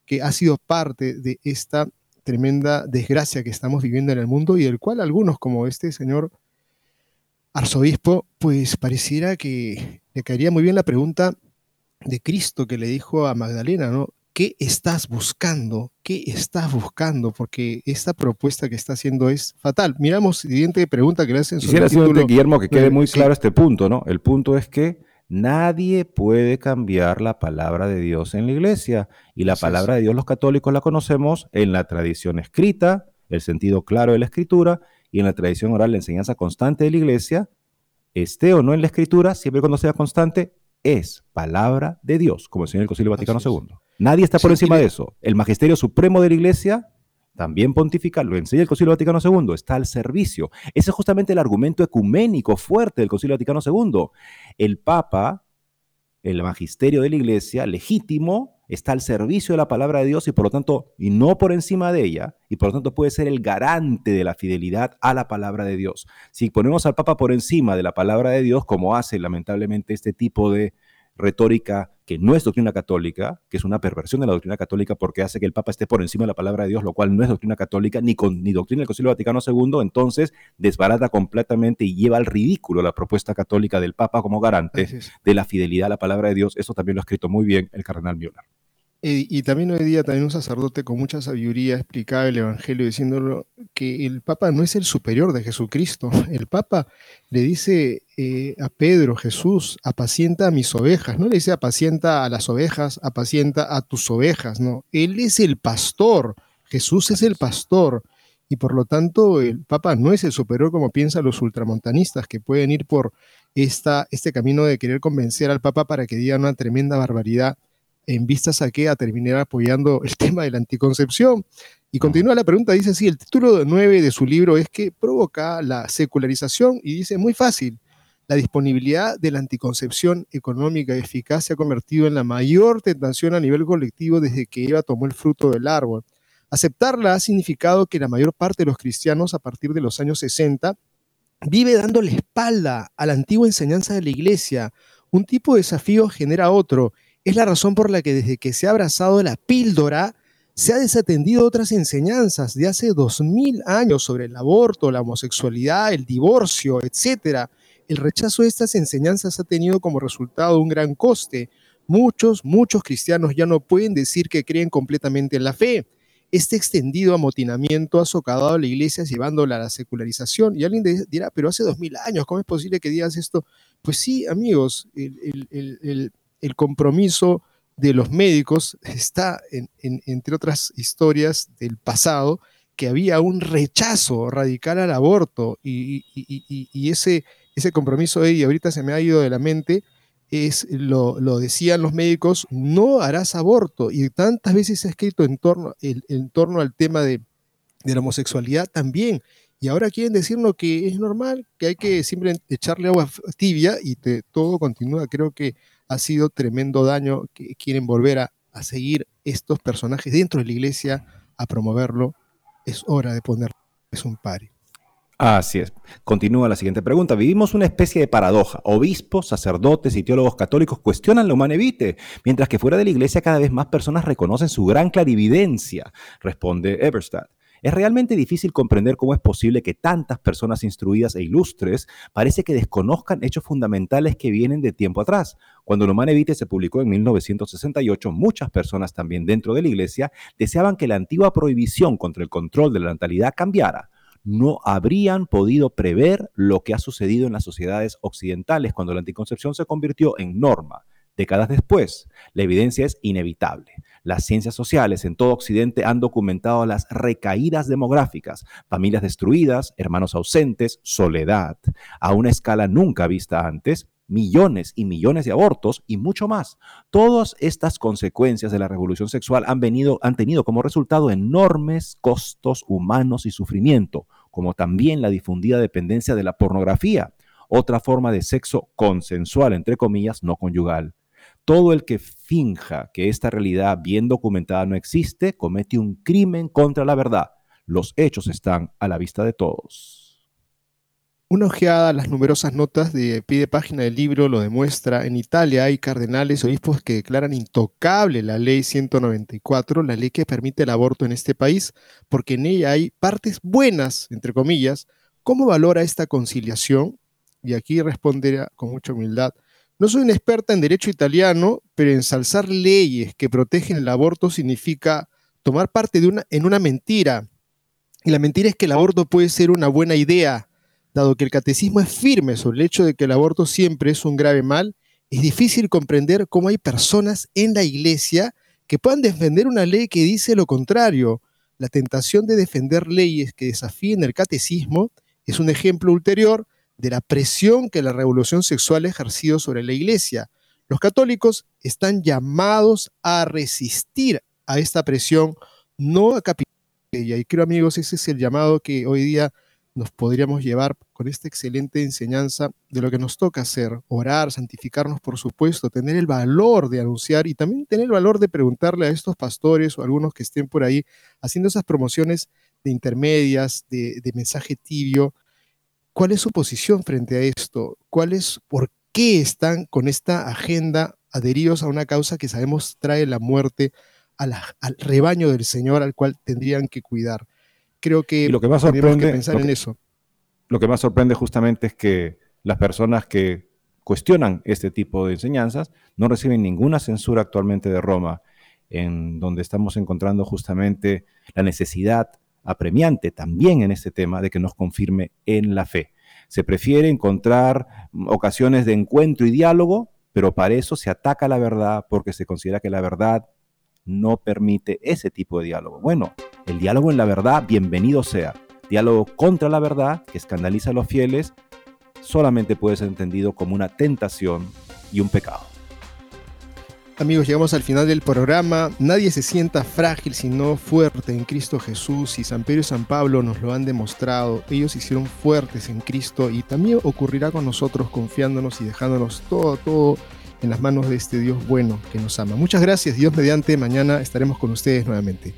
S3: que ha sido parte de esta tremenda desgracia que estamos viviendo en el mundo y del cual algunos como este señor arzobispo, pues pareciera que le caería muy bien la pregunta de Cristo que le dijo a Magdalena, ¿no? ¿Qué estás buscando? ¿Qué estás buscando? Porque esta propuesta que está haciendo es fatal. Miramos siguiente pregunta que le hacen
S2: Quisiera el Guillermo, que quede muy claro este punto, ¿no? El punto es que nadie puede cambiar la palabra de Dios en la iglesia. Y la palabra de Dios los católicos la conocemos en la tradición escrita, el sentido claro de la escritura, y en la tradición oral la enseñanza constante de la iglesia, esté o no en la escritura, siempre y cuando sea constante, es palabra de Dios, como enseña el Concilio Vaticano II. Nadie está por encima de eso. El magisterio supremo de la iglesia también pontifica, lo enseña el Concilio Vaticano II, está al servicio. Ese es justamente el argumento ecuménico fuerte del Concilio Vaticano II. El Papa, el magisterio de la iglesia, legítimo, está al servicio de la palabra de Dios y por lo tanto, y no por encima de ella, y por lo tanto puede ser el garante de la fidelidad a la palabra de Dios. Si ponemos al Papa por encima de la palabra de Dios, como hace lamentablemente este tipo de retórica que no es doctrina católica, que es una perversión de la doctrina católica porque hace que el Papa esté por encima de la palabra de Dios, lo cual no es doctrina católica ni, con, ni doctrina del Concilio Vaticano II, entonces desbarata completamente y lleva al ridículo la propuesta católica del Papa como garante de la fidelidad a la palabra de Dios. Eso también lo ha escrito muy bien el cardenal Müller.
S3: Y, también hoy día también un sacerdote con mucha sabiduría explicaba el Evangelio diciéndolo que el Papa no es el superior de Jesucristo. El Papa le dice eh, a Pedro, Jesús, apacienta a mis ovejas. No le dice apacienta a las ovejas, apacienta a tus ovejas. No, Él es el pastor. Jesús es el pastor. Y por lo tanto el Papa no es el superior como piensan los ultramontanistas que pueden ir por esta, este camino de querer convencer al Papa para que diga una tremenda barbaridad en vistas a que a terminar apoyando el tema de la anticoncepción. Y continúa la pregunta, dice sí, el título 9 de su libro es que provoca la secularización y dice muy fácil, La disponibilidad de la anticoncepción económica eficaz se ha convertido en la mayor tentación a nivel colectivo desde que Eva tomó el fruto del árbol. Aceptarla ha significado que la mayor parte de los cristianos a partir de los años 60 vive dando la espalda a la antigua enseñanza de la iglesia. Un tipo de desafío genera otro. Es la razón por la que desde que se ha abrazado la píldora, se ha desatendido otras enseñanzas de hace dos mil años sobre el aborto, la homosexualidad, el divorcio, etc. El rechazo de estas enseñanzas ha tenido como resultado un gran coste. Muchos, muchos cristianos ya no pueden decir que creen completamente en la fe. Este extendido amotinamiento ha socavado a la iglesia llevándola a la secularización. Y alguien dirá, pero hace dos mil años, ¿cómo es posible que digas esto? Pues sí, amigos, el compromiso de los médicos está, en, entre otras historias del pasado, que había un rechazo radical al aborto y, ese, ese compromiso de y ahorita se me ha ido de la mente, es, lo, decían los médicos, no harás aborto. Y tantas veces se ha escrito en torno, en, torno al tema de, de, la homosexualidad también. Y ahora quieren decirnos que es normal, que hay que simplemente echarle agua tibia y todo continúa. Creo que ha sido tremendo daño que quieren volver a, seguir estos personajes dentro de la iglesia, a promoverlo. Es hora de ponerles un pari.
S2: Así es. Continúa la siguiente pregunta. Vivimos una especie de paradoja. Obispos, sacerdotes y teólogos católicos cuestionan la humana evite, mientras que fuera de la iglesia cada vez más personas reconocen su gran clarividencia, responde Eberstadt. Es realmente difícil comprender cómo es posible que tantas personas instruidas e ilustres parece que desconozcan hechos fundamentales que vienen de tiempo atrás. Cuando el Evite se publicó en 1968, muchas personas también dentro de la iglesia deseaban que la antigua prohibición contra el control de la natalidad cambiara no habrían podido prever lo que ha sucedido en las sociedades occidentales cuando la anticoncepción se convirtió en norma. Décadas después, la evidencia es inevitable. Las ciencias sociales en todo Occidente han documentado las recaídas demográficas, familias destruidas, hermanos ausentes, soledad, a una escala nunca vista antes, millones y millones de abortos y mucho más. Todas estas consecuencias de la revolución sexual han, venido, han tenido como resultado enormes costos humanos y sufrimiento, como también la difundida dependencia de la pornografía, otra forma de sexo consensual, entre comillas, no conyugal. Todo el que finja que esta realidad bien documentada no existe comete un crimen contra la verdad. Los hechos están a la vista de todos.
S3: Una ojeada a las numerosas notas de pie de página del libro lo demuestra. En Italia hay cardenales, obispos que declaran intocable la ley 194, la ley que permite el aborto en este país, porque en ella hay partes buenas, entre comillas. ¿Cómo valora esta conciliación? Y aquí responderá con mucha humildad. No soy una experta en derecho italiano, pero ensalzar leyes que protegen el aborto significa tomar parte de una, en una mentira. Y la mentira es que el aborto puede ser una buena idea, dado que el catecismo es firme sobre el hecho de que el aborto siempre es un grave mal. Es difícil comprender cómo hay personas en la iglesia que puedan defender una ley que dice lo contrario. La tentación de defender leyes que desafíen el catecismo es un ejemplo ulterior de la presión que la revolución sexual ha ejercido sobre la iglesia. Los católicos están llamados a resistir a esta presión, no a capitular. Y creo, amigos, ese es el llamado que hoy día nos podríamos llevar con esta excelente enseñanza de lo que nos toca hacer, orar, santificarnos, por supuesto, tener el valor de anunciar y también tener el valor de preguntarle a estos pastores o a algunos que estén por ahí haciendo esas promociones de intermedias, de mensaje tibio, ¿Cuál es su posición frente a esto? ¿Cuál es, por qué están con esta agenda adheridos a una causa que sabemos trae la muerte al rebaño del Señor al cual tendrían que cuidar? Creo que,
S2: lo que más sorprende, que pensar en eso. Lo que más sorprende justamente es que las personas que cuestionan este tipo de enseñanzas no reciben ninguna censura actualmente de Roma, en donde estamos encontrando justamente la necesidad apremiante también en este tema de que nos confirme en la fe. Se prefiere encontrar ocasiones de encuentro y diálogo, pero para eso se ataca la verdad porque se considera que la verdad no permite ese tipo de diálogo. Bueno, el diálogo en la verdad, bienvenido sea. Diálogo contra la verdad, que escandaliza a los fieles, solamente puede ser entendido como una tentación y un pecado.
S3: Amigos, llegamos al final del programa. Nadie se sienta frágil sino fuerte en Cristo Jesús y San Pedro y San Pablo nos lo han demostrado. Ellos hicieron fuertes en Cristo y también ocurrirá con nosotros confiándonos y dejándonos todo, todo en las manos de este Dios bueno que nos ama. Muchas gracias, Dios mediante, mañana estaremos con ustedes nuevamente.